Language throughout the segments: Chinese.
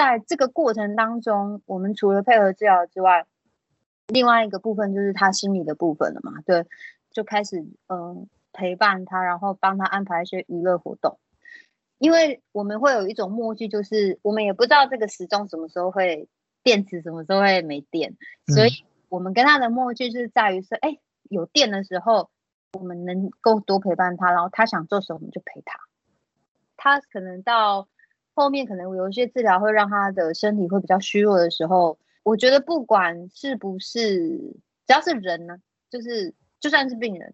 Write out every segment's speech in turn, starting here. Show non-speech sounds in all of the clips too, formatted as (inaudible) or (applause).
在这个过程当中，我们除了配合治疗之外，另外一个部分就是他心理的部分了嘛，对，就开始嗯陪伴他，然后帮他安排一些娱乐活动，因为我们会有一种默契，就是我们也不知道这个时钟什么时候会电池什么时候会没电，所以我们跟他的默契是在于说，哎，有电的时候，我们能够多陪伴他，然后他想做什么我们就陪他，他可能到后面可能有一些治疗会让他的身体会比较虚弱的时候。我觉得不管是不是，只要是人呢，就是就算是病人，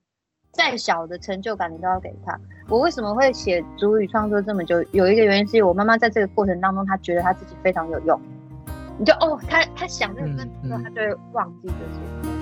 再小的成就感你都要给他。我为什么会写主语创作这么久？有一个原因是我妈妈在这个过程当中，她觉得她自己非常有用。你就哦，她她想这个问题的时候，她就会忘记这些。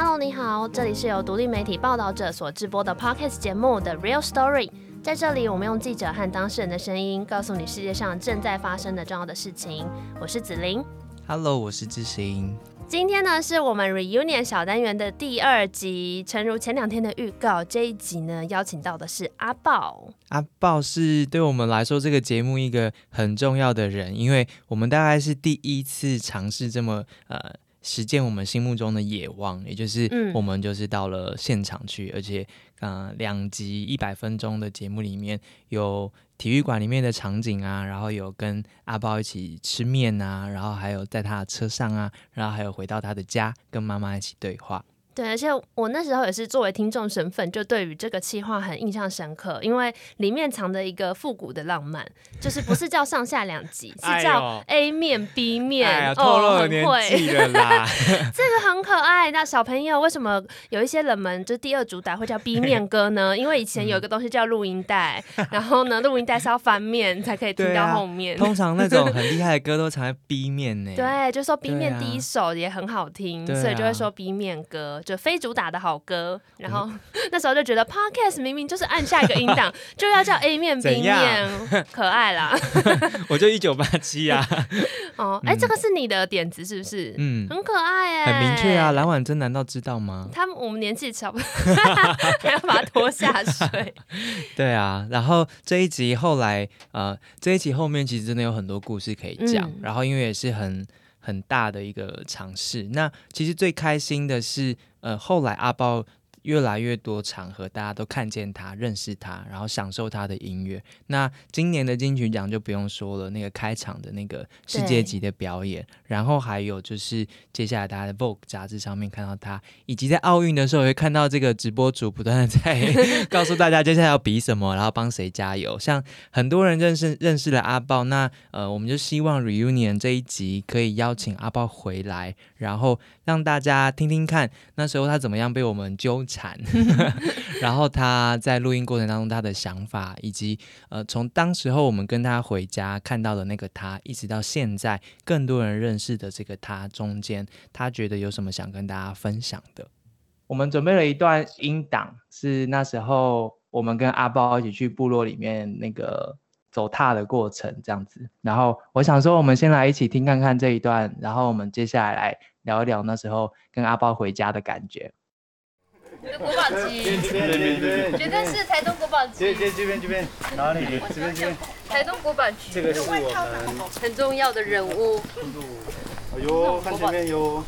Hello，你好，这里是由独立媒体报道者所制播的 Podcast 节目的 Real Story。在这里，我们用记者和当事人的声音，告诉你世界上正在发生的重要的事情。我是子琳，Hello，我是志行。今天呢，是我们 Reunion 小单元的第二集。诚如前两天的预告，这一集呢，邀请到的是阿豹。阿豹是对我们来说这个节目一个很重要的人，因为我们大概是第一次尝试这么呃。实践我们心目中的野望，也就是我们就是到了现场去，而且，呃，两集一百分钟的节目里面有体育馆里面的场景啊，然后有跟阿包一起吃面啊，然后还有在他的车上啊，然后还有回到他的家跟妈妈一起对话。对，而且我那时候也是作为听众身份，就对于这个企划很印象深刻，因为里面藏着一个复古的浪漫，就是不是叫上下两集，(laughs) 是叫 A 面 B 面，透露年纪了啦。(laughs) 这个很可爱。那小朋友为什么有一些冷门就第二主打会叫 B 面歌呢？因为以前有一个东西叫录音带，然后呢，录音带是要翻面才可以听到后面。通常那种 (laughs) 很厉害的歌都藏在 B 面呢。对，就说 B 面第一首也很好听，所以就会说 B 面歌。就非主打的好歌，然后 (laughs) 那时候就觉得 podcast 明明就是按下一个音档就要叫 A 面 B 面，可爱啦。(laughs) 我就一九八七啊。哦，哎，这个是你的点子是不是？嗯，很可爱哎，很明确啊。(laughs) 蓝婉珍难道知道吗？他们我们年纪差不多，还要把他拖下水。对啊，然后这一集后来呃，这一集后面其实真的有很多故事可以讲，然后因为也是很。很大的一个尝试。那其实最开心的是，呃，后来阿豹。越来越多场合，大家都看见他、认识他，然后享受他的音乐。那今年的金曲奖就不用说了，那个开场的那个世界级的表演，然后还有就是接下来大家的 Vogue 杂志上面看到他，以及在奥运的时候会看到这个直播主不断的在告诉大家接下来要比什么，然后帮谁加油。像很多人认识认识了阿豹，那呃，我们就希望 Reunion 这一集可以邀请阿豹回来，然后让大家听听看那时候他怎么样被我们纠缠。(laughs) (laughs) 然后他在录音过程当中他的想法，以及呃，从当时候我们跟他回家看到的那个他，一直到现在更多人认识的这个他中间，他觉得有什么想跟大家分享的？我们准备了一段音档，是那时候我们跟阿包一起去部落里面那个走踏的过程，这样子。然后我想说，我们先来一起听看看这一段，然后我们接下来来聊一聊那时候跟阿包回家的感觉。国宝级，绝对是台东国宝级。这这这边这边哪里？这边这边。台东国宝级。这个是我们很重要的人物。哎呦，看前面有。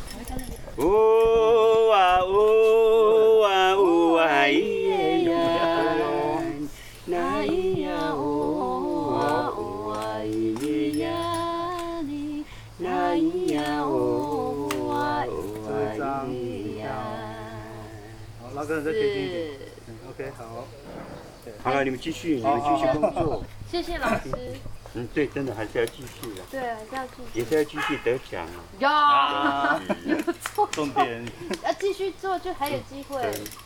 呜哇呜哇呜哇咿呀，老哥，再贴近一点。OK，好。好了，你们继续，你们继续工作。谢谢老师。(laughs) 嗯，对，真的还是要继续的。对，还是要继续。也是要继续得奖啊。有，有错。重点。要继续做，就还有机会。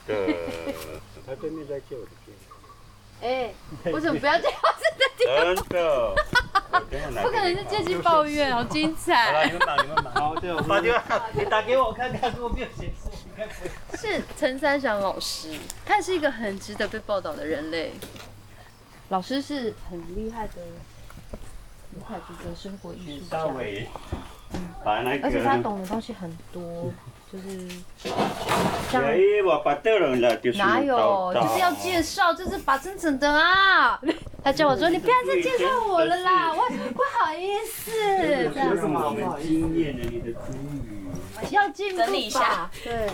对。他对面在借我的店。哎，为什么不要这样子的？真的。(laughs) 不可能是借机抱怨，好精彩。好了，你们忙，你们忙。好，对，我打电话，你打给我看看，如果没有显示。(laughs) 是陈三祥老师，他是一个很值得被报道的人类。老师是很厉害的，很太值得生活艺术家。嗯，而且他懂的东西很多，就是像哪有，就是要介绍，这是把真整的啊。(laughs) 他叫我说你不要再介绍我了啦，(laughs) 我不好意思。的。要进步一下，对。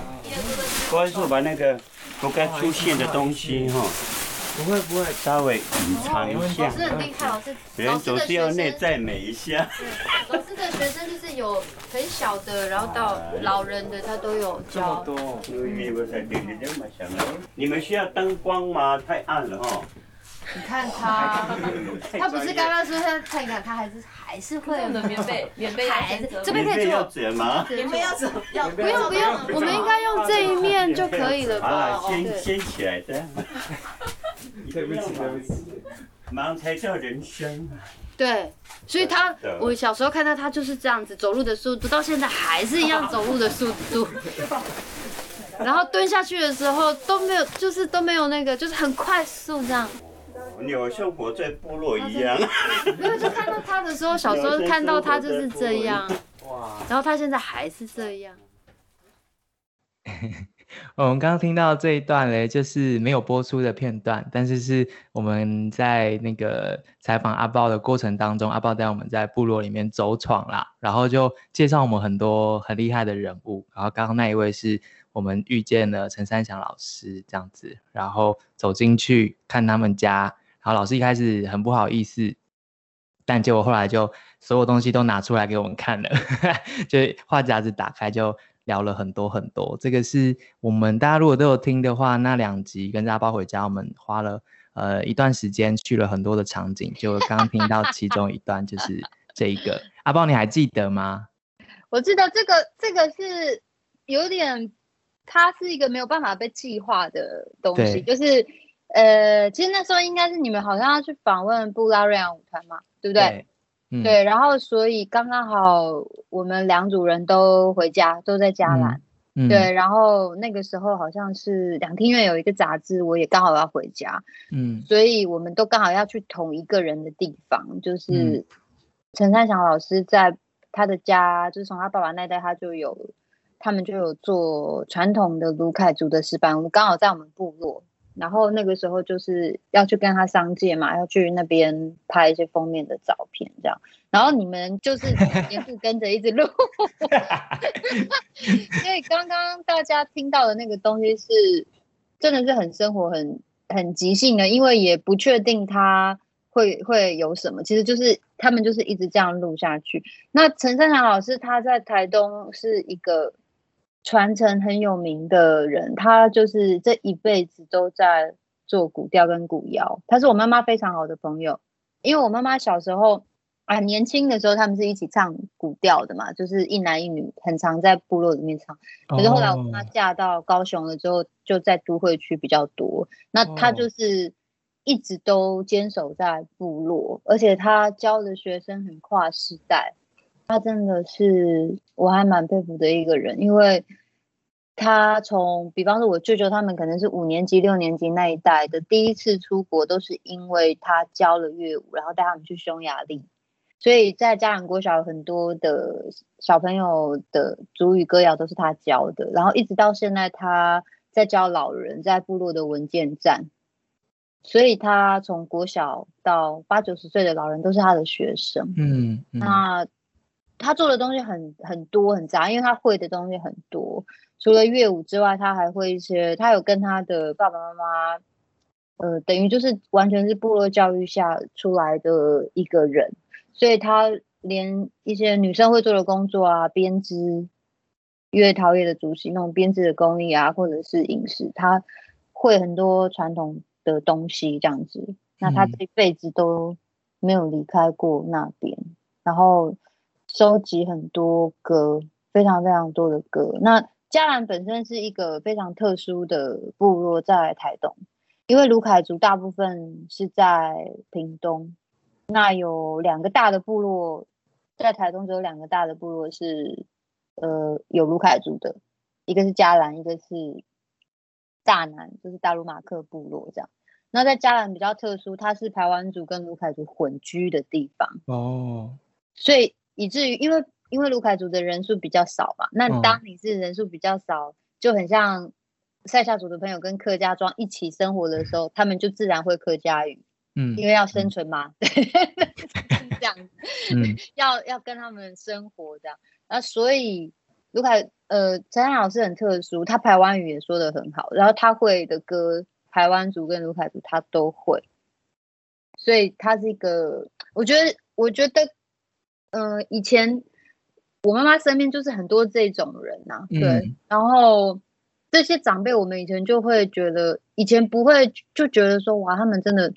不好意思，把那个不该出现的东西哈。不会不会，稍微隐藏一下。老师很厉害，老师。人总是要内在美一下。老师的学生就是有很小的，然后到老人的，他都有教。这么多。你们需要灯光吗？太暗了哈。你看他，他不是刚刚说他看一看，他还是还是会的棉被，(laughs) 棉被还是这边可以做折吗？棉被要折，要不用不用，我们应该用这一面就可以了吧？先先起来的。对不起，对不起，忙才叫人生。对，所以他，我小时候看到他就是这样子走路的速度，到现在还是一样走路的速度。(laughs) 然后蹲下去的时候都没有，就是都没有那个，就是很快速这样。你好像活在部落一样。没有，就看到他的时候，小时候看到他就是这样。哇。然后他现在还是这样。(laughs) 我们刚刚听到这一段嘞，就是没有播出的片段，但是是我们在那个采访阿豹的过程当中，阿豹带我们在部落里面走闯啦，然后就介绍我们很多很厉害的人物，然后刚刚那一位是我们遇见了陈三祥老师这样子，然后走进去看他们家，然后老师一开始很不好意思，但结果后来就所有东西都拿出来给我们看了，(laughs) 就话匣子打开就。聊了很多很多，这个是我们大家如果都有听的话，那两集跟大家包回家，我们花了呃一段时间去了很多的场景，就刚刚听到其中一段就是这一个阿豹，你还记得吗？我记得这个这个是有点，它是一个没有办法被计划的东西，就是呃，其实那时候应该是你们好像要去访问布拉瑞扬舞团嘛，对不对？对，然后所以刚刚好我们两组人都回家，都在家兰。对，然后那个时候好像是两厅院有一个杂志，我也刚好要回家。嗯，所以我们都刚好要去同一个人的地方，就是陈三祥老师在他的家，就是从他爸爸那代他就有，他们就有做传统的卢凯族的石板，我们刚好在我们部落。然后那个时候就是要去跟他商界嘛，要去那边拍一些封面的照片，这样。然后你们就是沿路跟着一直录，(laughs) 所以刚刚大家听到的那个东西是真的是很生活、很很即兴的，因为也不确定他会会有什么，其实就是他们就是一直这样录下去。那陈三强老师他在台东是一个。传承很有名的人，他就是这一辈子都在做古调跟古谣。他是我妈妈非常好的朋友，因为我妈妈小时候啊年轻的时候，他们是一起唱古调的嘛，就是一男一女，很常在部落里面唱。可是后来我妈嫁到高雄了之后，就在都会区比较多。那他就是一直都坚守在部落，而且他教的学生很跨世代。他真的是我还蛮佩服的一个人，因为他从，比方说我舅舅他们可能是五年级、六年级那一代的第一次出国，都是因为他教了乐舞，然后带他们去匈牙利，所以在家长国小很多的小朋友的主语歌谣都是他教的，然后一直到现在他在教老人在部落的文件站，所以他从国小到八九十岁的老人都是他的学生，嗯，那。他做的东西很很多很杂，因为他会的东西很多。除了乐舞之外，他还会一些。他有跟他的爸爸妈妈，呃，等于就是完全是部落教育下出来的一个人，所以他连一些女生会做的工作啊，编织、月陶业的主席那种编织的工艺啊，或者是饮食，他会很多传统的东西这样子。那他这辈子都没有离开过那边，然后。收集很多歌，非常非常多的歌。那嘉兰本身是一个非常特殊的部落，在台东，因为卢凯族大部分是在屏东。那有两个大的部落，在台东只有两个大的部落是，呃，有卢凯族的，一个是嘉兰，一个是大南，就是大卢马克部落这样。那在嘉兰比较特殊，它是排湾族跟卢凯族混居的地方哦，所以。以至于，因为因为卢凯族的人数比较少嘛，那当你是人数比较少，就很像塞夏族的朋友跟客家庄一起生活的时候，他们就自然会客家语。嗯，因为要生存嘛，对，(laughs) 这样子，嗯，(laughs) 要要跟他们生活这样，那所以卢凯，呃，陈安老师很特殊，他台湾语也说的很好，然后他会的歌，台湾族跟卢凯族他都会，所以他是一个，我觉得，我觉得，嗯，以前我妈妈身边就是很多这种人呐，对，然后。这些长辈，我们以前就会觉得，以前不会就觉得说，哇，他们真的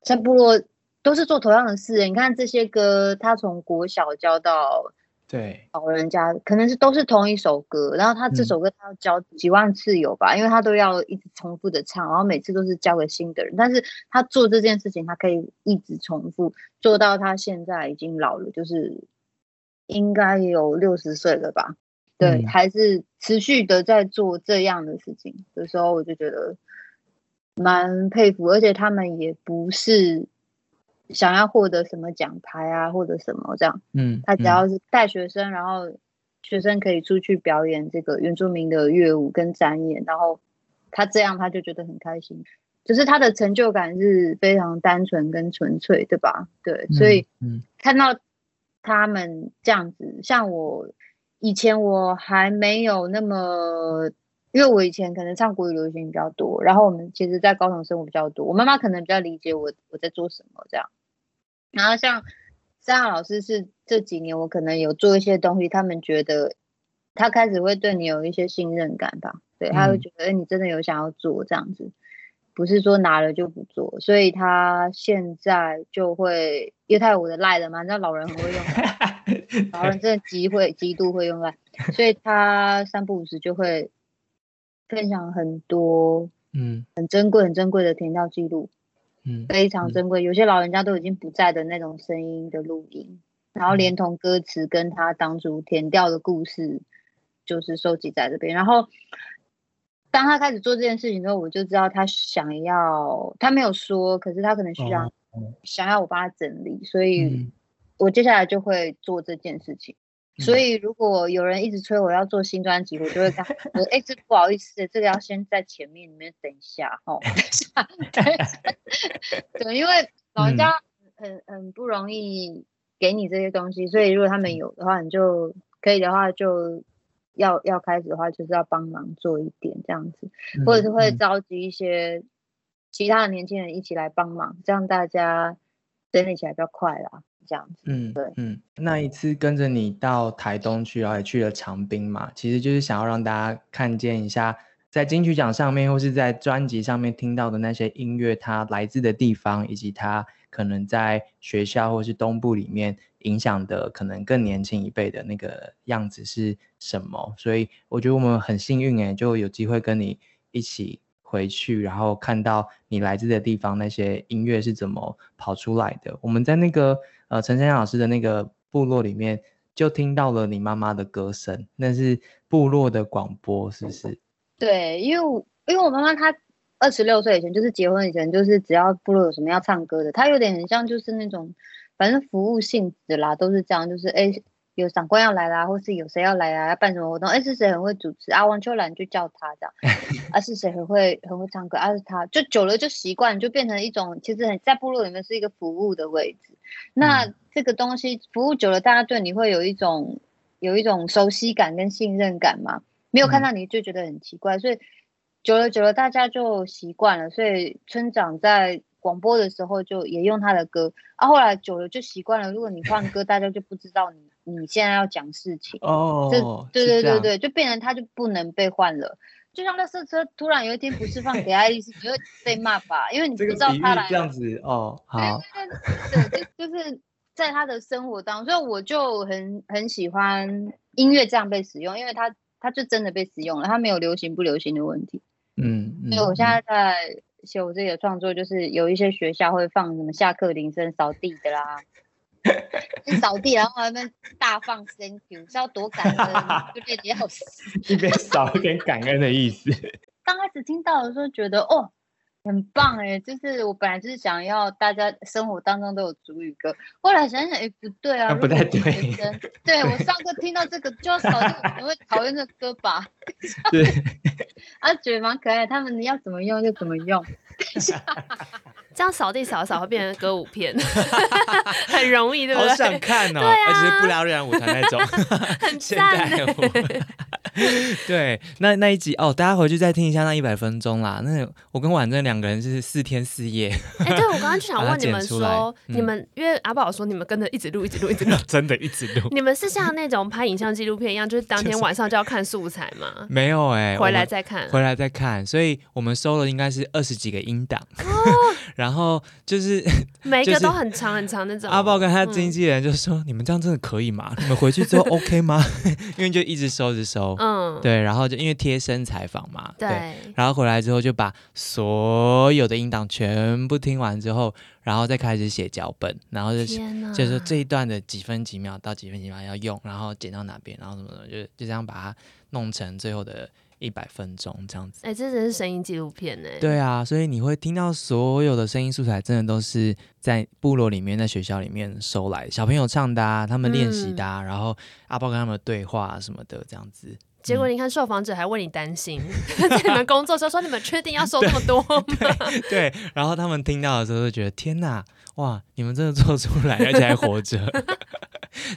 在部落都是做同样的事。你看这些歌，他从国小教到对老人家，可能是都是同一首歌，然后他这首歌他要教几万次有吧，因为他都要一直重复的唱，然后每次都是教给新的人。但是他做这件事情，他可以一直重复做到他现在已经老了，就是应该有六十岁了吧。对，还是持续的在做这样的事情的时候，我就觉得蛮佩服，而且他们也不是想要获得什么奖牌啊，或者什么这样。嗯，他只要是带学生，然后学生可以出去表演这个原住民的乐舞跟展演，然后他这样他就觉得很开心，就是他的成就感是非常单纯跟纯粹，对吧？对，所以看到他们这样子，像我。以前我还没有那么，因为我以前可能唱国语流行比较多，然后我们其实，在高雄生活比较多，我妈妈可能比较理解我我在做什么这样。然后像三号老师是这几年我可能有做一些东西，他们觉得他开始会对你有一些信任感吧，对他会觉得你真的有想要做这样子。不是说拿了就不做，所以他现在就会，因为他有我的赖了嘛，你知道老人很会用，(laughs) 老人真的极会极度会用赖，所以他三不五时就会分享很多，嗯，很珍贵很珍贵的填料记录，嗯，非常珍贵，有些老人家都已经不在的那种声音的录音，然后连同歌词跟他当初填掉的故事，就是收集在这边，然后。当他开始做这件事情之后，我就知道他想要，他没有说，可是他可能需要想要我帮他整理，所以我接下来就会做这件事情。所以如果有人一直催我要做新专辑，我就会跟他说：“哎，这不好意思，这个要先在前面，里面等一下哈，等一下。”对，因为老人家很很不容易给你这些东西，所以如果他们有的话，你就可以的话就。要要开始的话，就是要帮忙做一点这样子，或者是会召集一些其他的年轻人一起来帮忙，这样大家整理起来比较快啦。这样子，嗯，对，嗯，那一次跟着你到台东去，然后也去了长滨嘛，其实就是想要让大家看见一下，在金曲奖上面或是在专辑上面听到的那些音乐，它来自的地方，以及它可能在学校或是东部里面。影响的可能更年轻一辈的那个样子是什么？所以我觉得我们很幸运哎，就有机会跟你一起回去，然后看到你来自的地方那些音乐是怎么跑出来的。我们在那个呃陈珊珊老师的那个部落里面，就听到了你妈妈的歌声，那是部落的广播，是不是？对，因为因为我妈妈她二十六岁以前就是结婚以前就是只要部落有什么要唱歌的，她有点很像就是那种。反正服务性质啦，都是这样，就是哎，有长官要来啦，或是有谁要来啊，要办什么活动，哎，是谁很会主持啊？王秋兰就叫他这样，(laughs) 啊，是谁很会很会唱歌啊？是他，就久了就习惯，就变成一种，其实很在部落里面是一个服务的位置。那这个东西服务久了，大家对你会有一种有一种熟悉感跟信任感嘛？没有看到你就觉得很奇怪，所以久了久了大家就习惯了，所以村长在。广播的时候就也用他的歌，啊，后来久了就习惯了。如果你换歌，大家就不知道你你现在要讲事情哦。这对对对对，就变成他就不能被换了。就像那色车突然有一天不释放给爱丽丝，你会被骂吧？因为你不知道他来这样子哦。好，对，就就是在他的生活当中，所以我就很很喜欢音乐这样被使用，因为他他就真的被使用了，他没有流行不流行的问题。嗯，所以我现在在。写我自己的创作，就是有一些学校会放什么下课铃声扫地的啦，(laughs) 扫地，然后他们大放 Thank you，是要多感恩，就觉得要死，(laughs) 一边扫一边感恩的意思。刚开始听到的时候，觉得哦，很棒哎，就是我本来就是想要大家生活当中都有主语歌，后来想想，哎，不对啊，不太对。对我上课听到这个就要少，可能会讨厌这歌吧？(laughs) 对，啊，觉得蛮可爱，他们要怎么用就怎么用。(laughs) 这样扫地扫扫会变成歌舞片，(laughs) 很容易，对不对？好想看哦，啊而且是不拉瑞舞团那种，很赞。(laughs) 对，那那一集哦，大家回去再听一下那一百分钟啦。那我跟婉珍两个人是四天四夜。哎，对我刚刚就想 (laughs) 问你们说，你们因为阿宝说你们跟着一直录，一直录，一直录，(laughs) 真的一直录。你们是像那种拍影像纪录片一样，就是当天晚上就要看素材吗？没有哎，回来再看，回来再看。所以我们收了应该是二十几个音档。哦然后就是每一个都很长很长那种。阿宝跟他经纪人就说：“你们这样真的可以吗？你们回去之后 OK 吗？因为就一直收一直收，嗯，对。然后就因为贴身采访嘛，对。然后回来之后就把所有的音档全部听完之后，然后再开始写脚本，然后就就是这一段的几分几秒到几分几秒要用，然后剪到哪边，然后什么什么，就就这样把它弄成最后的。”一百分钟这样子，哎，这真是声音纪录片呢。对啊，所以你会听到所有的声音素材，真的都是在部落里面、在学校里面收来，小朋友唱的啊，他们练习的，啊，然后阿豹跟他们对话什么的这样子。结果你看，受访者还为你担心，(laughs) 在你们工作时候说：“你们确定要收这么多吗？(laughs) ”对，然后他们听到的时候就觉得：“天哪，哇，你们真的做出来，而且还活着。”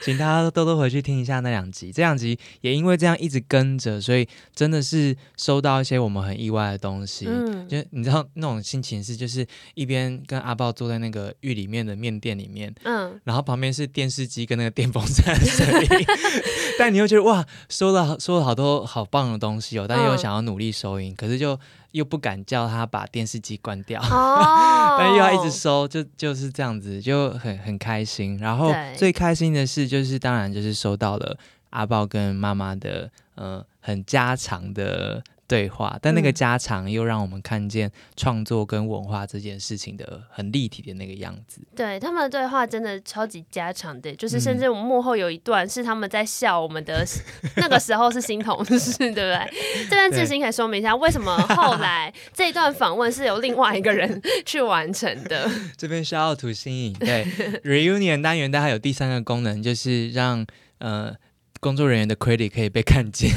请大家多多回去听一下那两集，这两集也因为这样一直跟着，所以真的是收到一些我们很意外的东西。嗯，就你知道那种心情是，就是一边跟阿豹坐在那个狱里面的面店里面，嗯，然后旁边是电视机跟那个电风扇的声音，(laughs) 但你又觉得哇，收了收了好多好棒的东西哦，但又想要努力收音，可是就。又不敢叫他把电视机关掉，(laughs) 但又要一直收，就就是这样子，就很很开心。然后最开心的事就是，当然就是收到了阿豹跟妈妈的，呃，很家常的。对话，但那个加长又让我们看见创作跟文化这件事情的很立体的那个样子。对他们的对话真的超级加长的，就是甚至我们幕后有一段是他们在笑我们的，(laughs) 那个时候是新同事，对不对？这段志行可以说明一下，为什么后来这一段访问是由另外一个人去完成的？(laughs) 这边需要图新颖。对，reunion 单元，它有第三个功能，就是让呃。工作人员的 credit 可以被看见，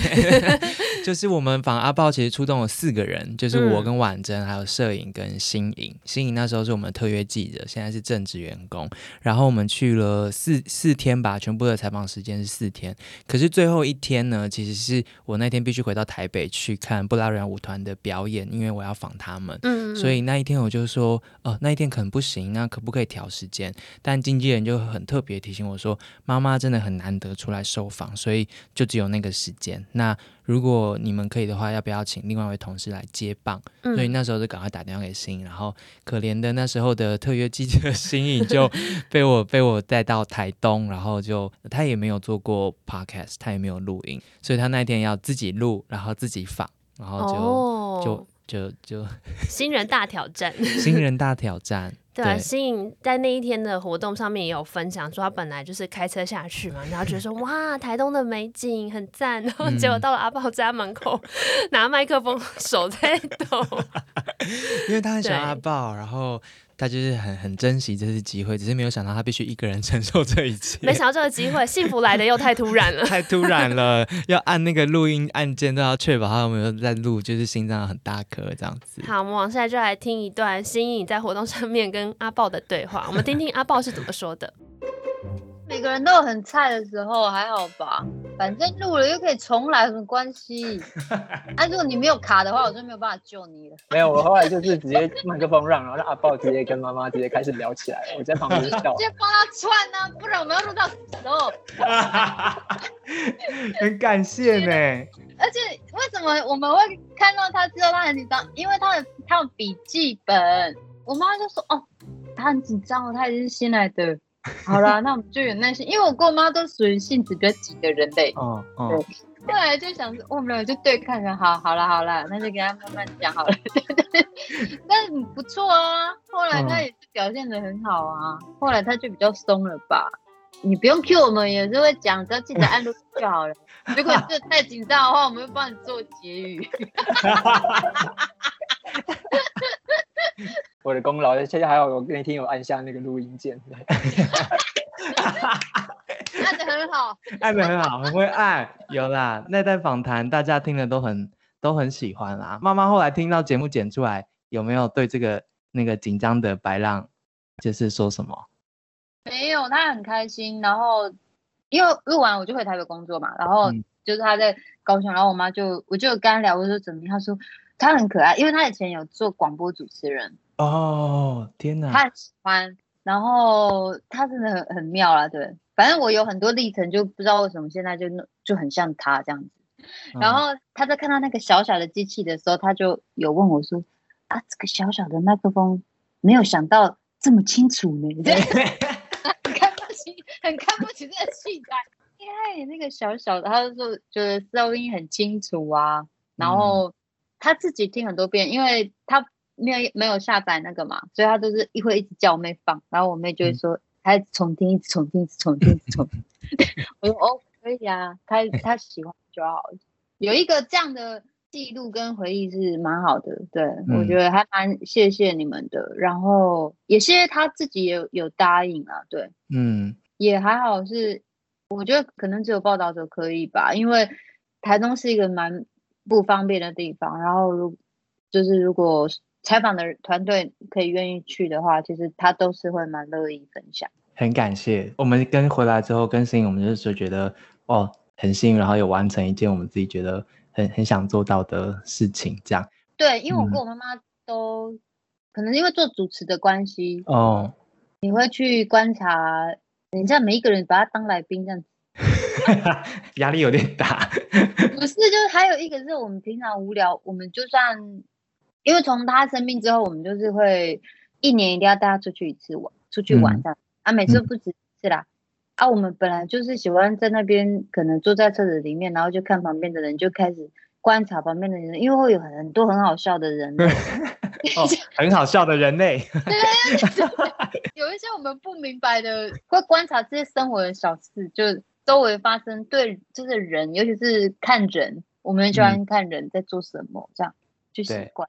就是我们访阿豹其实出动了四个人，就是我跟婉珍，还有摄影跟新颖。新颖那时候是我们的特约记者，现在是正职员工。然后我们去了四四天吧，全部的采访时间是四天。可是最后一天呢，其实是我那天必须回到台北去看布拉瑞舞团的表演，因为我要访他们。嗯，所以那一天我就说，哦，那一天可能不行，那可不可以调时间？但经纪人就很特别提醒我说，妈妈真的很难得出来受访。所以就只有那个时间。那如果你们可以的话，要不要请另外一位同事来接棒？所以那时候就赶快打电话给新颖，然后可怜的那时候的特约记者新颖就被我被我带到台东，然后就他也没有做过 podcast，他也没有录音，所以他那天要自己录，然后自己放，然后就就就就新人大挑战，新人大挑战。(laughs) 对啊，新颖在那一天的活动上面也有分享，说他本来就是开车下去嘛，然后觉得说 (laughs) 哇，台东的美景很赞，然后结果到了阿豹家门口，拿麦克风手在抖，(laughs) 因为他很喜欢阿豹，然后。他就是很很珍惜这次机会，只是没有想到他必须一个人 (laughs) 承受这一切。没想到这个机会，幸福来的又太突然了，(laughs) 太突然了，要按那个录音按键都要确保他有没有在录，就是心脏很大颗这样子。好，我们往下就来听一段新颖在活动上面跟阿豹的对话，我们听听阿豹是怎么说的。每个人都有很菜的时候，还好吧？反正录了又可以重来，有什么关系？啊，如果你没有卡的话，我就没有办法救你了。没有，我后来就是直接麦克风让，然后让阿豹直接跟妈妈直接开始聊起来我在旁边笑。直接帮他串呢，不然我们要录到时候。很感谢呢。而且为什么我们会看到他知道他很紧张？因为他的他有笔记本。我妈就说：“哦，他很紧张哦，他已经是新来的。” (laughs) 好啦，那我们就有耐心，因为我跟我妈都属于性子比较急的人类。哦哦。对，后来就想说，我们俩就对看着，好，好了，好了，那就给他慢慢讲好了。(laughs) 但是不错啊，后来他也是表现的很好啊。后来他就比较松了吧？你不用 Q 我们，也是会讲，只要记得按录就好了。如果这太紧张的话，我们会帮你做结语。(laughs) (laughs) 我的功劳，而且还有我那天有按下那个录音键。(laughs) 按的很好，(laughs) 按的很好，很会按。有啦，那段访谈大家听了都很都很喜欢啦。妈妈后来听到节目剪出来，有没有对这个那个紧张的白浪，就是说什么？没有，他很开心。然后因为录完我就回台北工作嘛，然后就是他在高雄，然后我妈就我就跟他聊，我说怎么样？他说他很可爱，因为他以前有做广播主持人。哦，天哪！他很喜欢，然后他真的很很妙啦，对。反正我有很多历程，就不知道为什么现在就就很像他这样子。然后他在看到那个小小的机器的时候，他就有问我说：“啊，这个小小的麦克风，没有想到这么清楚呢。(laughs) ”很看不起，很看不起这个器材，因为那个小小的，他就说觉得收音很清楚啊。然后他自己听很多遍，因为他没有没有下载那个嘛，所以他都是一会一直叫我妹放，然后我妹就会说。他重听，一直重听，一直重听，重听。(laughs) 我说哦，可以啊，他他 (laughs) 喜欢就好。有一个这样的记录跟回忆是蛮好的，对我觉得还蛮谢谢你们的。然后也谢谢他自己有有答应啊，对，嗯，也还好是，我觉得可能只有报道者可以吧，因为台东是一个蛮不方便的地方。然后如就是如果。采访的团队可以愿意去的话，其实他都是会蛮乐意分享。很感谢我们跟回来之后更新，我们就是觉得哦很幸运，然后有完成一件我们自己觉得很很想做到的事情。这样对，因为我跟我妈妈都可能因为做主持的关系哦，你会去观察，人家每一个人把他当来宾这样子，(laughs) 压力有点大。不是，就是还有一个是我们平常无聊，我们就算。因为从他生病之后，我们就是会一年一定要带他出去一次玩，出去玩这样啊，每次不止一次啦。啊，我们本来就是喜欢在那边，可能坐在车子里面，然后就看旁边的人，就开始观察旁边的人，因为会有很多很好笑的人类，(laughs) 很好笑的人类。(laughs) 对，(laughs) 有一些我们不明白的，会观察这些生活的小事，就周围发生对，就是人，尤其是看人，我们喜欢看人在做什么，这样就习惯。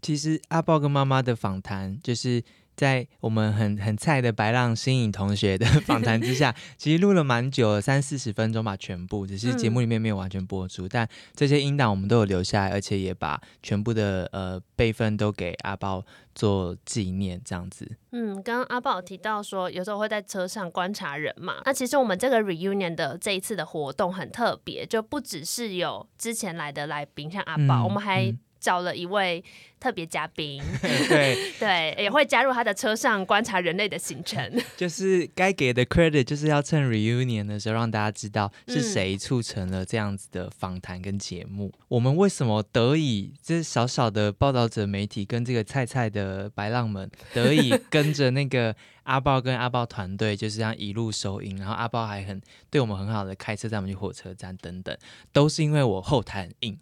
其实阿豹跟妈妈的访谈，就是在我们很很菜的白浪新颖同学的 (laughs) 访谈之下，其实录了蛮久，三四十分钟吧，全部只是节目里面没有完全播出，但这些音档我们都有留下来，而且也把全部的呃备份都给阿豹做纪念，这样子。嗯，刚刚阿豹提到说，有时候会在车上观察人嘛，那其实我们这个 reunion 的这一次的活动很特别，就不只是有之前来的来宾像阿豹，我们还。找了一位特别嘉宾，(laughs) 对 (laughs) 对，也会加入他的车上观察人类的行程。(laughs) 就是该给的 credit，就是要趁 reunion 的时候让大家知道是谁促成了这样子的访谈跟节目。我们为什么得以这小小的报道者媒体跟这个菜菜的白浪们得以跟着那个。阿豹跟阿豹团队就是这样一路收音，然后阿豹还很对我们很好的开车载我们去火车站等等，都是因为我后台很硬。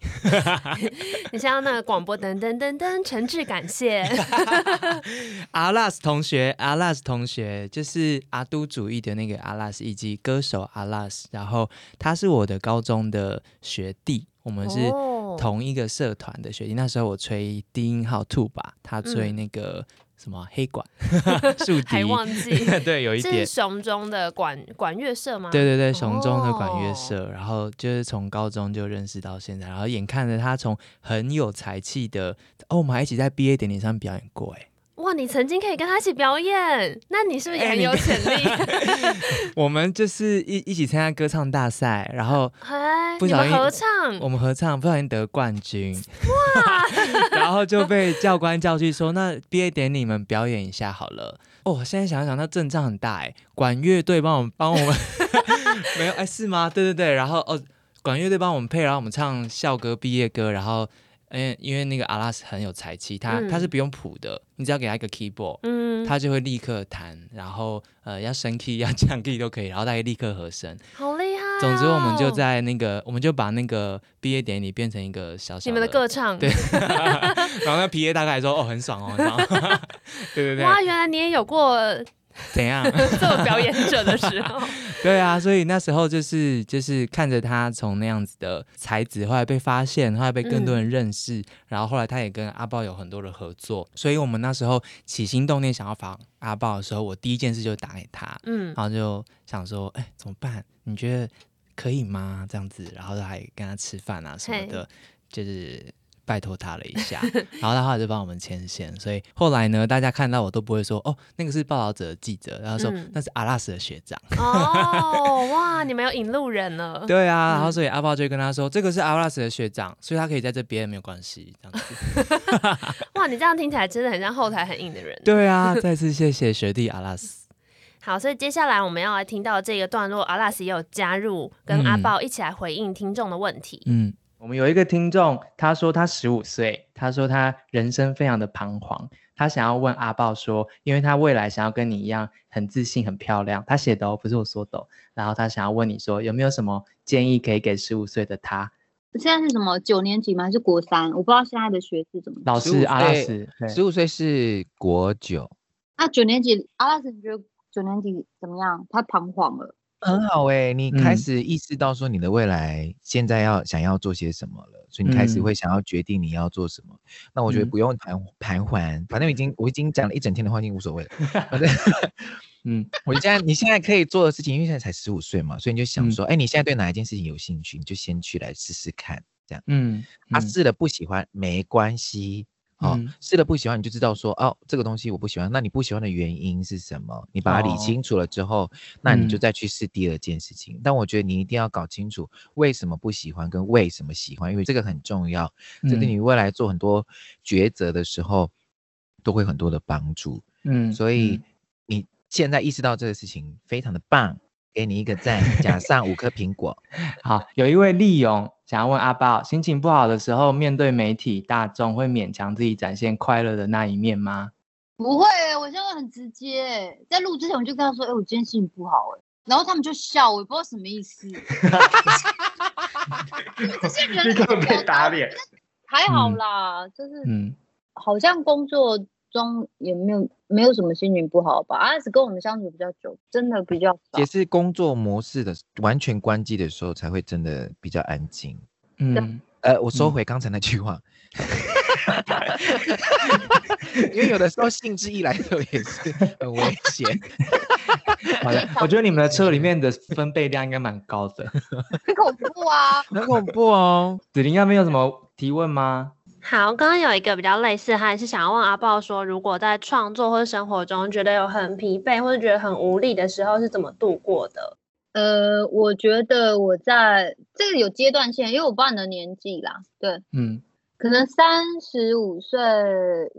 你像那个广播噔噔噔噔，诚挚感谢。(laughs) 阿拉斯同学，阿拉斯同学就是阿都主义的那个阿拉斯，以及歌手阿拉斯，然后他是我的高中的学弟，我们是同一个社团的学弟。那时候我吹低音号 two 吧，他吹那个。什么黑管？(laughs) 竖笛？还忘记？(laughs) 对，有一点。是熊中的管管乐社吗？对对对，熊中的管乐社。然后就是从高中就认识到现在，然后眼看着他从很有才气的，哦，我们还一起在毕业典礼上表演过，哎。哇，你曾经可以跟他一起表演，那你是不是也很有潜力？(laughs) 我们就是一一起参加歌唱大赛，然后不小心合唱，我们合唱不小心得冠军，哇！(laughs) 然后就被教官叫去说，那毕业典礼你们表演一下好了。哦，现在想想，那阵仗很大哎，管乐队帮我们帮我们，(laughs) 没有哎是吗？对对对，然后哦，管乐队帮我们配，然后我们唱校歌毕业歌，然后。因为因为那个阿拉斯很有才气，他他是不用谱的，你只要给他一个 keyboard，嗯，他就会立刻弹，然后呃要升 key 要降 key 都可以，然后他可以立刻和声，好厉害。总之我们就在那个，我们就把那个毕业典礼变成一个小小你们的歌唱，对。(laughs) 然后那 P A 大概说哦很爽哦，(laughs) 对对对。哇，原来你也有过。(laughs) 怎样？(laughs) 做表演者的时候，(laughs) 对啊，所以那时候就是就是看着他从那样子的才子，后来被发现，后来被更多人认识，然后后来他也跟阿豹有很多的合作，所以我们那时候起心动念想要访阿豹的时候，我第一件事就打给他，嗯，然后就想说，哎，怎么办？你觉得可以吗？这样子，然后还跟他吃饭啊什么的，就是。拜托他了一下，(laughs) 然后他后来就帮我们牵线，所以后来呢，大家看到我都不会说哦，那个是报道者的记者，然后说那是阿拉斯的学长。哦，(laughs) 哇，你们有引路人了。对啊，然后所以阿豹就跟他说，这个是阿拉斯的学长，所以他可以在这边没有关系，这样子。(laughs) 哇，你这样听起来真的很像后台很硬的人。对啊，再次谢谢学弟阿拉斯。好，所以接下来我们要来听到这个段落，阿拉斯也有加入，跟阿豹一起来回应听众的问题。嗯。我们有一个听众，他说他十五岁，他说他人生非常的彷徨，他想要问阿豹说，因为他未来想要跟你一样很自信、很漂亮。他写的哦，不是我说的。然后他想要问你说，有没有什么建议可以给十五岁的他？现在是什么九年级吗？还是国三？我不知道现在的学制怎么。老师阿拉斯，十五岁是国九。那九年级阿拉斯，你觉得九年级怎么样？他彷徨了。很好哎，你开始意识到说你的未来现在要想要做些什么了，所以你开始会想要决定你要做什么。那我觉得不用盘盘桓，反正已经我已经讲了一整天的话，已经无所谓了。反正 (laughs) (laughs) 嗯，我现在你现在可以做的事情，因为现在才十五岁嘛，所以你就想说，哎，你现在对哪一件事情有兴趣，你就先去来试试看，这样。嗯，他试了不喜欢没关系。哦，试了不喜欢你就知道说哦，这个东西我不喜欢。那你不喜欢的原因是什么？你把它理清楚了之后，那你就再去试第二件事情。但我觉得你一定要搞清楚为什么不喜欢跟为什么喜欢，因为这个很重要，这对你未来做很多抉择的时候都会很多的帮助。嗯，所以你现在意识到这个事情非常的棒，给你一个赞，加上五颗苹果。(laughs) 好，有一位利勇。想要问阿豹，心情不好的时候，面对媒体大众，会勉强自己展现快乐的那一面吗？不会，我现在很直接。在录之前，我就跟他说：“哎，我今天心情不好。”哎，然后他们就笑，我也不知道什么意思。(laughs) 这些人被打脸，还好啦，就是，嗯，好像工作。中也没有没有什么心情不好吧？阿 S 跟我们相处比较久，真的比较也是工作模式的完全关机的时候才会真的比较安静。嗯，呃，我收回刚才那句话，(laughs) 因为有的时候兴致一来的时候也是很危险。(laughs) 好的，我觉得你们的车里面的分贝量应该蛮高的，很恐怖啊，很恐怖哦。(laughs) 子林那边有什么提问吗？好，刚刚有一个比较类似，还是想要问阿豹说，如果在创作或者生活中觉得有很疲惫或者觉得很无力的时候，是怎么度过的？呃，我觉得我在这个有阶段性，因为我不知道你的年纪啦，对，嗯，可能三十五岁、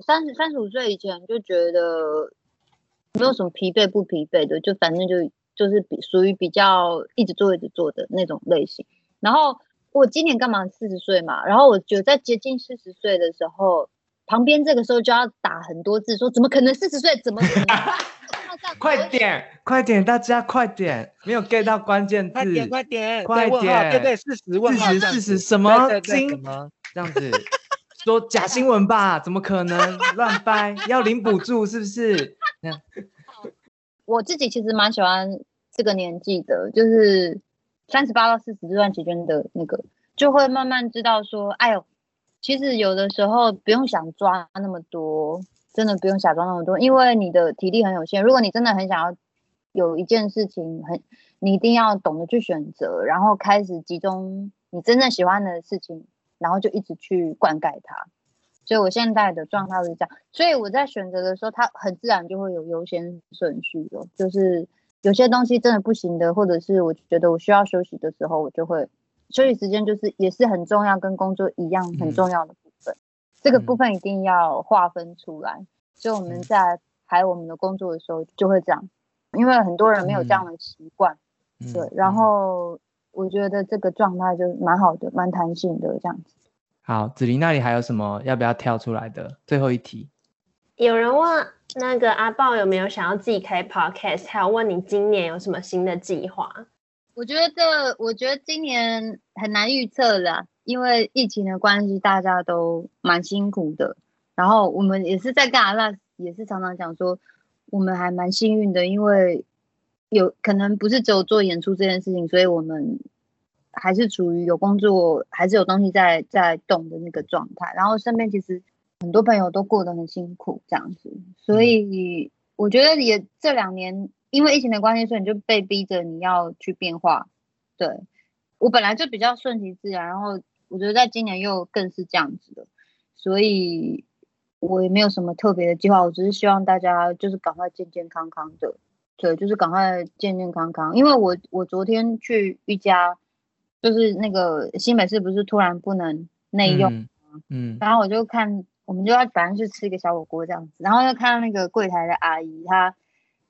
三十三十五岁以前就觉得没有什么疲惫不疲惫的，就反正就就是比属于比较一直做一直做的那种类型，然后。我今年干嘛四十岁嘛？然后我就在接近四十岁的时候，旁边这个时候就要打很多字，说怎么可能四十岁？怎么可能？(laughs) 快点，快点，大家快点，没有 get 到关键字，快点，快点，快点，对对，四十问四十，四十什么金？这样子说假新闻吧？怎么可能乱掰？要领补助是不是？我自己其实蛮喜欢这个年纪的，就是。三十八到四十这段期间的那个，就会慢慢知道说，哎呦，其实有的时候不用想抓那么多，真的不用想抓那么多，因为你的体力很有限。如果你真的很想要有一件事情，很你一定要懂得去选择，然后开始集中你真正喜欢的事情，然后就一直去灌溉它。所以我现在的状态是这样，所以我在选择的时候，它很自然就会有优先顺序的，就是。有些东西真的不行的，或者是我觉得我需要休息的时候，我就会休息时间就是也是很重要，跟工作一样很重要的部分。这个部分一定要划分出来。所以我们在排我们的工作的时候就会这样，因为很多人没有这样的习惯。对，然后我觉得这个状态就蛮好的，蛮弹性的这样子。好，子琳那里还有什么要不要跳出来的？最后一题。有人问那个阿豹有没有想要自己开 podcast，还有问你今年有什么新的计划？我觉得，我觉得今年很难预测的，因为疫情的关系，大家都蛮辛苦的。然后我们也是在干阿拉，也是常常讲说，我们还蛮幸运的，因为有可能不是只有做演出这件事情，所以我们还是处于有工作，还是有东西在在动的那个状态。然后身边其实很多朋友都过得很辛苦，这样子，所以我觉得也这两年因为疫情的关系，所以你就被逼着你要去变化。对我本来就比较顺其自然，然后我觉得在今年又更是这样子的，所以。我也没有什么特别的计划，我只是希望大家就是赶快健健康康的，对，就是赶快健健康康。因为我我昨天去瑜伽，就是那个新美式不是突然不能内用嗯，然后我就看，我们就要反正去吃一个小火锅这样子，然后又看到那个柜台的阿姨，她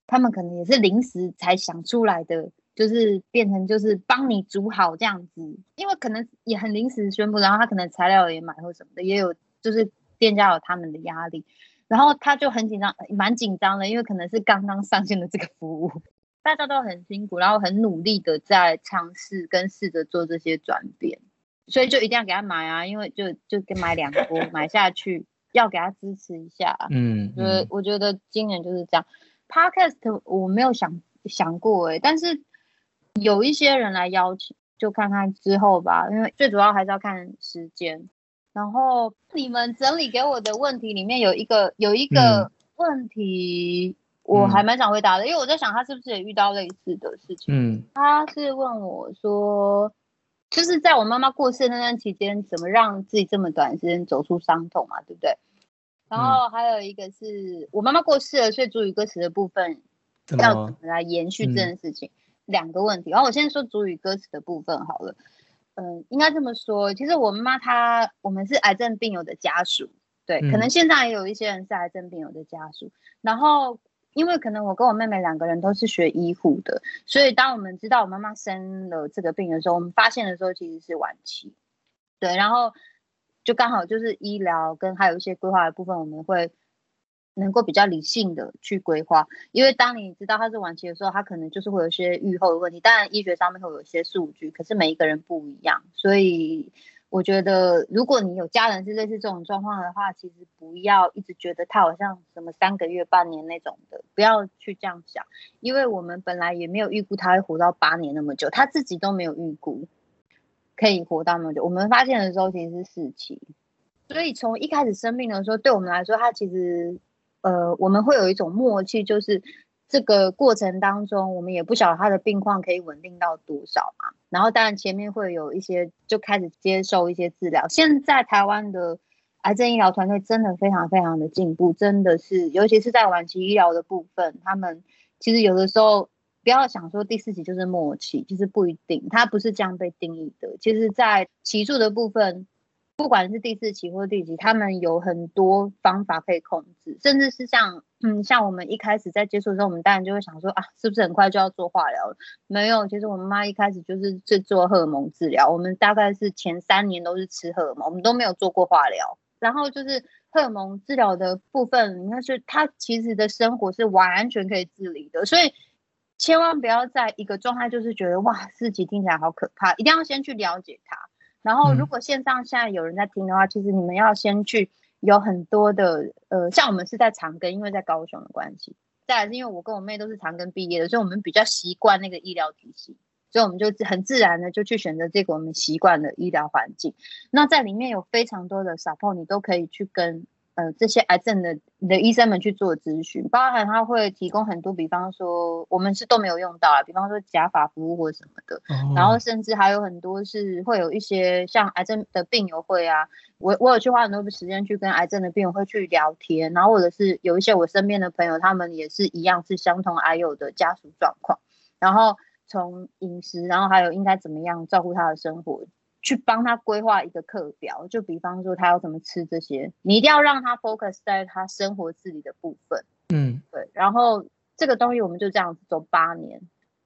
他们可能也是临时才想出来的，就是变成就是帮你煮好这样子，因为可能也很临时宣布，然后他可能材料也买或什么的，也有就是。店家有他们的压力，然后他就很紧张，蛮紧张的，因为可能是刚刚上线的这个服务，(laughs) 大家都很辛苦，然后很努力的在尝试跟试着做这些转变，所以就一定要给他买啊，因为就就给买两波买下去，要给他支持一下。嗯，我觉得我觉得今年就是这样。Podcast 我没有想想过哎，但是有一些人来邀请，就看看之后吧，因为最主要还是要看时间。然后你们整理给我的问题里面有一个有一个问题，我还蛮想回答的，因为我在想他是不是也遇到类似的事情。嗯，他是问我说，就是在我妈妈过世那段期间，怎么让自己这么短时间走出伤痛嘛，对不对？然后还有一个是我妈妈过世了，所以主语歌词的部分要怎么来延续这件事情？两个问题。然后我先说主语歌词的部分好了。嗯，应该这么说。其实我妈妈她，我们是癌症病友的家属，对，可能现在也有一些人是癌症病友的家属。然后，因为可能我跟我妹妹两个人都是学医护的，所以当我们知道我妈妈生了这个病的时候，我们发现的时候其实是晚期，对。然后就刚好就是医疗跟还有一些规划的部分，我们会。能够比较理性的去规划，因为当你知道他是晚期的时候，他可能就是会有一些预后的问题。当然，医学上面会有一些数据，可是每一个人不一样，所以我觉得，如果你有家人是类似这种状况的话，其实不要一直觉得他好像什么三个月、半年那种的，不要去这样想，因为我们本来也没有预估他会活到八年那么久，他自己都没有预估可以活到那么久。我们发现的时候其实是四期，所以从一开始生病的时候，对我们来说，他其实。呃，我们会有一种默契，就是这个过程当中，我们也不晓得他的病况可以稳定到多少嘛。然后，当然前面会有一些就开始接受一些治疗。现在台湾的癌症医疗团队真的非常非常的进步，真的是，尤其是在晚期医疗的部分，他们其实有的时候不要想说第四期就是末期，其实不一定，它不是这样被定义的。其实，在期数的部分。不管是第四期或第几，他们有很多方法可以控制，甚至是像，嗯，像我们一开始在接触的时候，我们当然就会想说啊，是不是很快就要做化疗了？没有，其实我们妈一开始就是是做荷尔蒙治疗，我们大概是前三年都是吃荷尔蒙，我们都没有做过化疗。然后就是荷尔蒙治疗的部分，你看是他其实的生活是完全可以自理的，所以千万不要在一个状态就是觉得哇，四期听起来好可怕，一定要先去了解它。然后，如果线上现在有人在听的话，其实你们要先去有很多的呃，像我们是在长庚，因为在高雄的关系，再来是因为我跟我妹都是长庚毕业的，所以我们比较习惯那个医疗体系，所以我们就很自然的就去选择这个我们习惯的医疗环境。那在里面有非常多的 support，你都可以去跟。呃，这些癌症的的医生们去做咨询，包含他会提供很多，比方说我们是都没有用到啊，比方说假发服务或什么的，然后甚至还有很多是会有一些像癌症的病友会啊，我我有去花很多时间去跟癌症的病友会去聊天，然后或者是有一些我身边的朋友，他们也是一样是相同癌友的家属状况，然后从饮食，然后还有应该怎么样照顾他的生活。去帮他规划一个课表，就比方说他要怎么吃这些，你一定要让他 focus 在他生活自理的部分。嗯，对。然后这个东西我们就这样子走八年。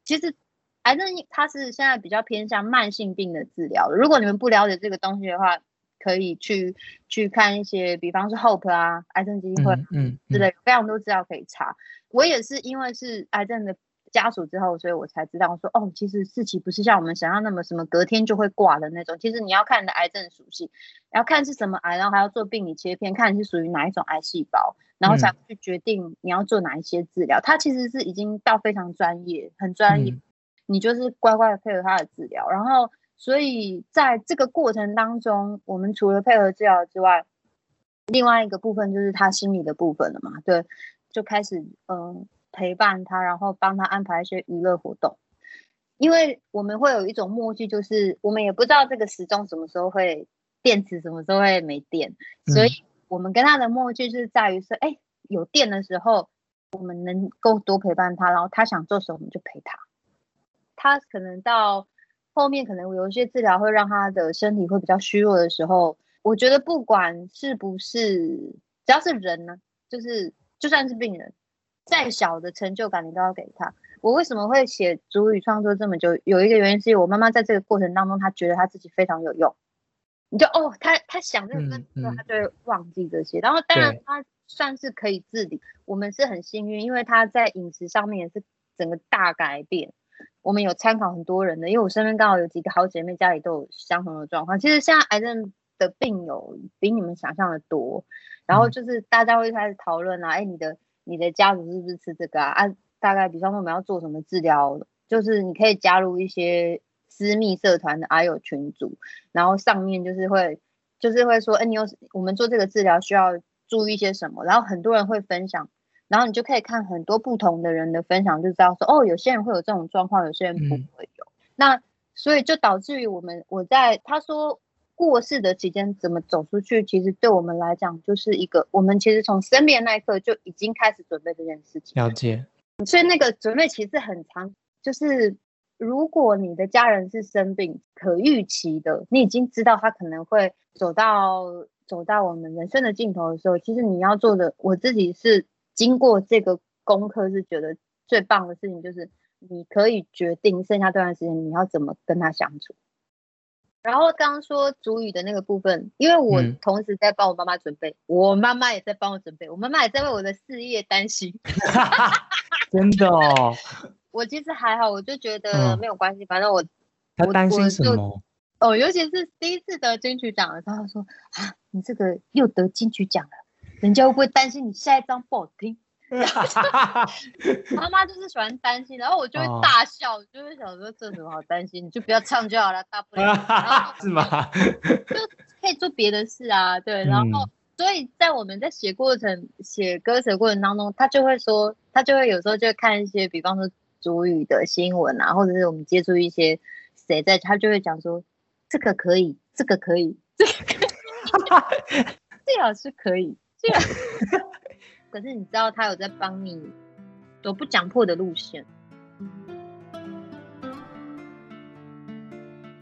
其实癌症它是现在比较偏向慢性病的治疗。如果你们不了解这个东西的话，可以去去看一些，比方说 Hope 啊，癌症基金会，嗯之类，非常多资料可以查。我也是因为是癌症的家属之后，所以我才知道说，哦，其实事情不是像我们想象那么什么隔天就会挂的那种。其实你要看你的癌症属性，要看是什么癌，然后还要做病理切片，看你是属于哪一种癌细胞，然后才去决定你要做哪一些治疗。它其实是已经到非常专业，很专业。你就是乖乖的配合他的治疗，然后所以在这个过程当中，我们除了配合治疗之外，另外一个部分就是他心理的部分了嘛。对，就开始嗯。陪伴他，然后帮他安排一些娱乐活动，因为我们会有一种默契，就是我们也不知道这个时钟什么时候会电池什么时候会没电，所以我们跟他的默契是在于说，哎，有电的时候，我们能够多陪伴他，然后他想做什么我们就陪他。他可能到后面可能有一些治疗会让他的身体会比较虚弱的时候，我觉得不管是不是只要是人呢，就是就算是病人。再小的成就感，你都要给他。我为什么会写主语创作这么久？有一个原因是，我妈妈在这个过程当中，她觉得她自己非常有用。你就哦，她她想认真的时候，她就会忘记这些。然后当然，她算是可以自理。我们是很幸运，因为她在饮食上面也是整个大改变。我们有参考很多人的，因为我身边刚好有几个好姐妹，家里都有相同的状况。其实现在癌症的病友比你们想象的多。然后就是大家会开始讨论啊，哎，你的。你的家族是不是吃这个啊？啊，大概比方说我们要做什么治疗，就是你可以加入一些私密社团的阿友群组，然后上面就是会就是会说，哎，你有我们做这个治疗需要注意一些什么，然后很多人会分享，然后你就可以看很多不同的人的分享，就知道说，哦，有些人会有这种状况，有些人不会有。那所以就导致于我们我在他说。过世的期间怎么走出去？其实对我们来讲，就是一个我们其实从生病那一刻就已经开始准备这件事情。了解。所以那个准备其实很长，就是如果你的家人是生病可预期的，你已经知道他可能会走到走到我们人生的尽头的时候，其实你要做的，我自己是经过这个功课，是觉得最棒的事情就是你可以决定剩下这段时间你要怎么跟他相处。然后刚刚说主语的那个部分，因为我同时在帮我妈妈准备，我妈妈也在帮我准备，我妈妈也在为我的事业担心。(laughs) 真的哦，(laughs) 我其实还好，我就觉得没有关系，反正我他担心什么？哦，尤其是第一次得金曲奖的时候，说啊，你这个又得金曲奖了，人家会不会担心你下一张不好听？(laughs) 妈妈就是喜欢担心，然后我就会大笑，就会想说这什么好担心？你就不要唱就好了，大不了。(laughs) 是吗？就可以做别的事啊，对。然后，所以在我们在写过程、写歌词过程当中，他就会说，他就会有时候就会看一些，比方说主语的新闻啊，或者是我们接触一些谁在，他就会讲说这个可以，这个可以，这个 (laughs) 最好是可以，这个。可是你知道他有在帮你走不强迫的路线。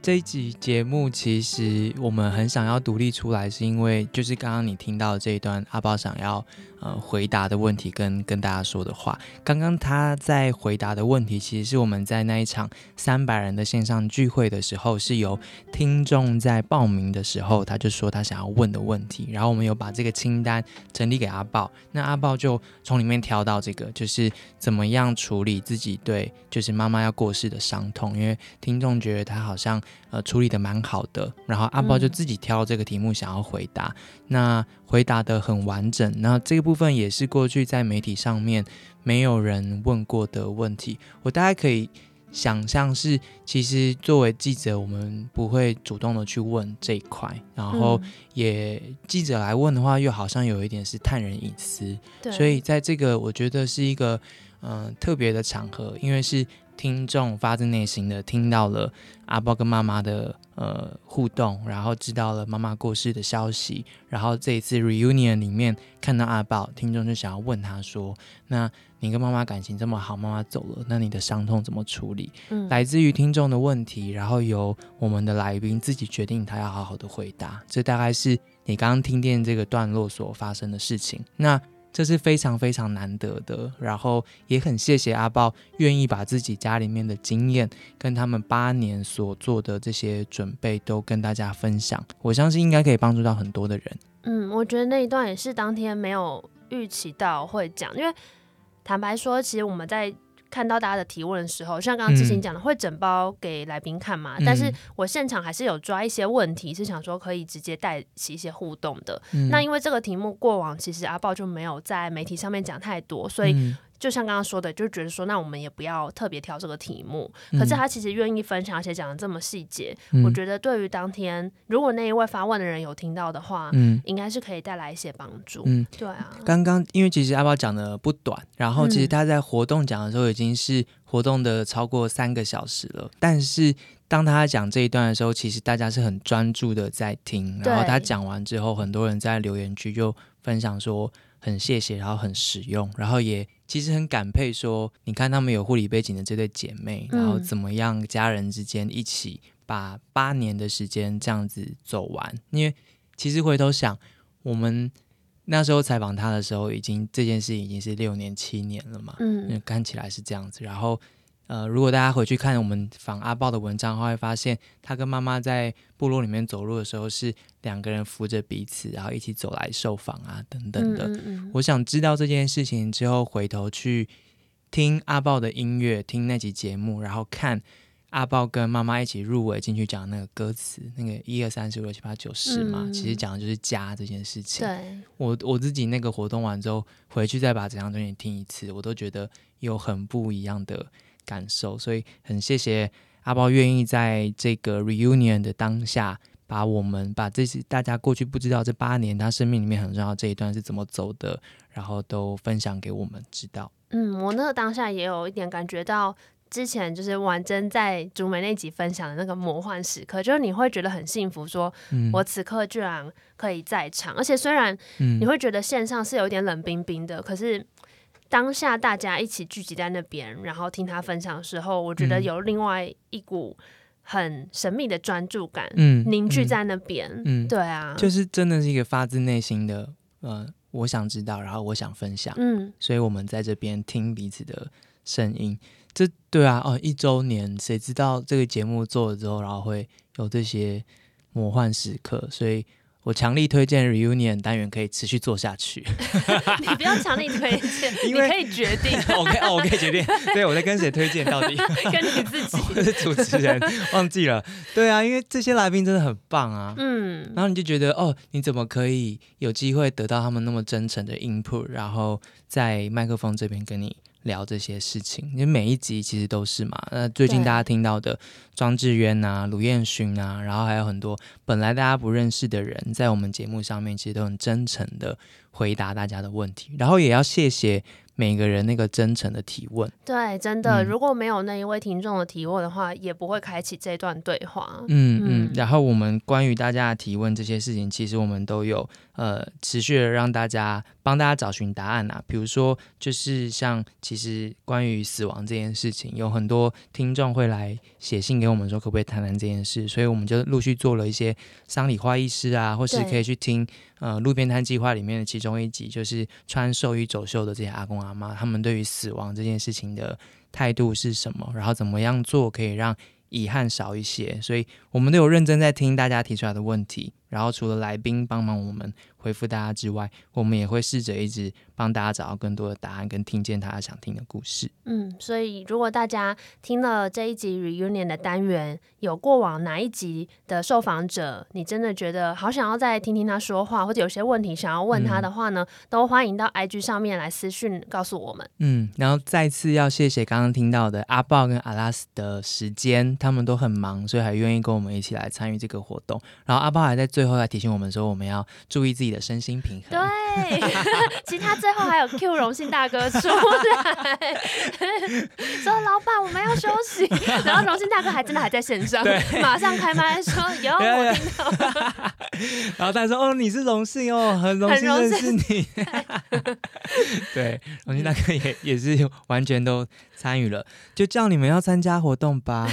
这一集节目其实我们很想要独立出来，是因为就是刚刚你听到这一段阿宝想要。呃，回答的问题跟跟大家说的话，刚刚他在回答的问题，其实是我们在那一场三百人的线上聚会的时候，是由听众在报名的时候，他就说他想要问的问题，然后我们有把这个清单整理给阿豹，那阿豹就从里面挑到这个，就是怎么样处理自己对就是妈妈要过世的伤痛，因为听众觉得他好像呃处理的蛮好的，然后阿豹就自己挑这个题目想要回答，那。回答的很完整，那这个部分也是过去在媒体上面没有人问过的问题。我大概可以想象是，其实作为记者，我们不会主动的去问这一块，然后也记者来问的话，又好像有一点是探人隐私。所以在这个我觉得是一个嗯特别的场合，因为是。听众发自内心的听到了阿豹跟妈妈的呃互动，然后知道了妈妈过世的消息，然后这一次 reunion 里面看到阿宝，听众就想要问他说：“那你跟妈妈感情这么好，妈妈走了，那你的伤痛怎么处理？”嗯，来自于听众的问题，然后由我们的来宾自己决定他要好好的回答。这大概是你刚刚听见这个段落所发生的事情。那。这是非常非常难得的，然后也很谢谢阿豹愿意把自己家里面的经验跟他们八年所做的这些准备都跟大家分享。我相信应该可以帮助到很多的人。嗯，我觉得那一段也是当天没有预期到会讲，因为坦白说，其实我们在看到大家的提问的时候，像刚刚志行讲的，会整包给来宾看嘛？但是我现场还是有抓一些问题，是想说可以直接带起一些互动的。那因为这个题目过往其实阿豹就没有在媒体上面讲太多，所以。就像刚刚说的，就觉得说，那我们也不要特别挑这个题目。可是他其实愿意分享，而且讲的这么细节，我觉得对于当天如果那一位发问的人有听到的话，嗯，应该是可以带来一些帮助。嗯，对啊。刚刚因为其实阿宝讲的不短，然后其实他在活动讲的时候已经是活动的超过三个小时了。但是当他讲这一段的时候，其实大家是很专注的在听。然后他讲完之后，很多人在留言区就分享说很谢谢，然后很实用，然后也。其实很感佩，说你看他们有护理背景的这对姐妹，然后怎么样家人之间一起把八年的时间这样子走完。因为其实回头想，我们那时候采访他的时候，已经这件事已经是六年七年了嘛，嗯，看起来是这样子。然后。呃，如果大家回去看我们访阿豹的文章，会发现他跟妈妈在部落里面走路的时候，是两个人扶着彼此，然后一起走来受访啊，等等的。我想知道这件事情之后，回头去听阿豹的音乐，听那集节目，然后看阿豹跟妈妈一起入围进去讲那个歌词，那个一二三四五六七八九十嘛，其实讲的就是家这件事情。对，我我自己那个活动完之后，回去再把整张专辑听一次，我都觉得有很不一样的。感受，所以很谢谢阿包愿意在这个 reunion 的当下，把我们把这些大家过去不知道这八年他生命里面很重要这一段是怎么走的，然后都分享给我们知道。嗯，我那个当下也有一点感觉到，之前就是婉珍在竹梅那集分享的那个魔幻时刻，就是你会觉得很幸福，说我此刻居然可以在场，而且虽然你会觉得线上是有点冷冰冰的，可是。当下大家一起聚集在那边，然后听他分享的时候，我觉得有另外一股很神秘的专注感，嗯，凝聚在那边，嗯，对啊，就是真的是一个发自内心的，呃，我想知道，然后我想分享，嗯，所以我们在这边听彼此的声音，这对啊，哦，一周年，谁知道这个节目做了之后，然后会有这些魔幻时刻，所以。我强力推荐 reunion 单元可以持续做下去。(laughs) 你不要强力推荐，(laughs) 你可以决定。(laughs) OK 哦，我可以决定。对，我在跟谁推荐？到底跟你自己。我是主持人，忘记了。对啊，因为这些来宾真的很棒啊。嗯。然后你就觉得，哦，你怎么可以有机会得到他们那么真诚的 input，然后在麦克风这边跟你。聊这些事情，因为每一集其实都是嘛。那最近大家听到的庄智渊啊、卢彦勋啊，然后还有很多本来大家不认识的人，在我们节目上面其实都很真诚的回答大家的问题，然后也要谢谢。每个人那个真诚的提问，对，真的，如果没有那一位听众的提问的话，也不会开启这段对话。嗯嗯。然后我们关于大家的提问这些事情，其实我们都有呃持续的让大家帮大家找寻答案啊。比如说，就是像其实关于死亡这件事情，有很多听众会来写信给我们说，可不可以谈谈这件事？所以我们就陆续做了一些丧礼花艺师啊，或是可以去听。呃，路边摊计划里面的其中一集，就是穿寿衣走秀的这些阿公阿妈，他们对于死亡这件事情的态度是什么？然后怎么样做可以让遗憾少一些？所以我们都有认真在听大家提出来的问题。然后除了来宾帮忙我们回复大家之外，我们也会试着一直帮大家找到更多的答案，跟听见大家想听的故事。嗯，所以如果大家听了这一集 reunion 的单元，有过往哪一集的受访者，你真的觉得好想要再听听他说话，或者有些问题想要问他的话呢，都欢迎到 IG 上面来私讯告诉我们。嗯，然后再次要谢谢刚刚听到的阿豹跟阿拉斯的时间，他们都很忙，所以还愿意跟我们一起来参与这个活动。然后阿豹还在。最后来提醒我们说，我们要注意自己的身心平衡。对，(laughs) 其实他最后还有 Q 荣幸大哥出来，说老板我们要休息，(laughs) 然后荣幸大哥还真的还在线上，马上开麦说有我听到。然后他说哦你是荣幸哦，很荣幸认识你。(laughs) 对，荣幸大哥也也是完全都。参与了，就叫你们要参加活动吧。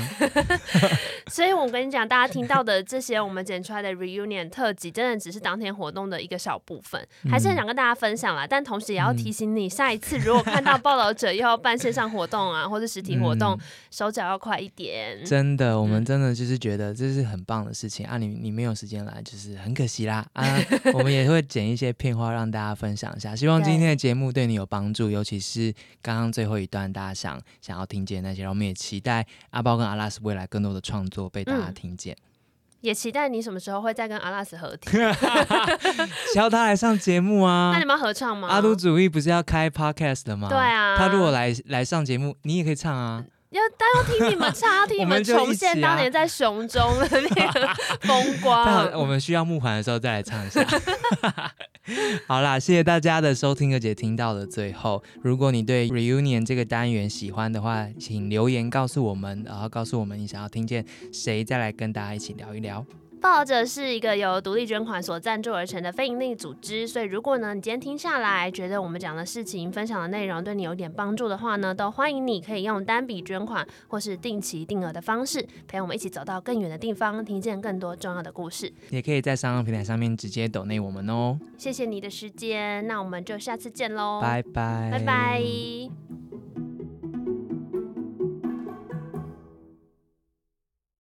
(laughs) 所以，我跟你讲，大家听到的这些我们剪出来的 reunion 特辑，真的只是当天活动的一个小部分，还是很想跟大家分享啦。但同时也要提醒你，下一次如果看到报道者又要办线上活动啊，或者实体活动，手脚要快一点。真的，我们真的就是觉得这是很棒的事情啊！你你没有时间来，就是很可惜啦啊！我们也会剪一些片花让大家分享一下，希望今天的节目对你有帮助，尤其是刚刚最后一段大家想想要听见那些，然后我们也期待阿包跟阿拉斯未来更多的创作被大家听见。也期待你什么时候会再跟阿拉斯合体，(laughs) 需要他来上节目啊？(laughs) 那你们合唱吗？阿都主义不是要开 podcast 的吗？对啊，他如果来来上节目，你也可以唱啊。要，但要听你们唱，(laughs) 要听你们重现当年在熊中的那个风光。(laughs) 我们需要木环的时候再来唱一下。(laughs) 好啦，谢谢大家的收听，而且听到了最后，如果你对 reunion 这个单元喜欢的话，请留言告诉我们，然后告诉我们你想要听见谁再来跟大家一起聊一聊。报道者是一个由独立捐款所赞助而成的非营利组织，所以如果呢你今天听下来，觉得我们讲的事情、分享的内容对你有点帮助的话呢，都欢迎你可以用单笔捐款或是定期定额的方式，陪我们一起走到更远的地方，听见更多重要的故事。也可以在商业平台上面直接抖内我们哦。谢谢你的时间，那我们就下次见喽，拜拜，拜拜。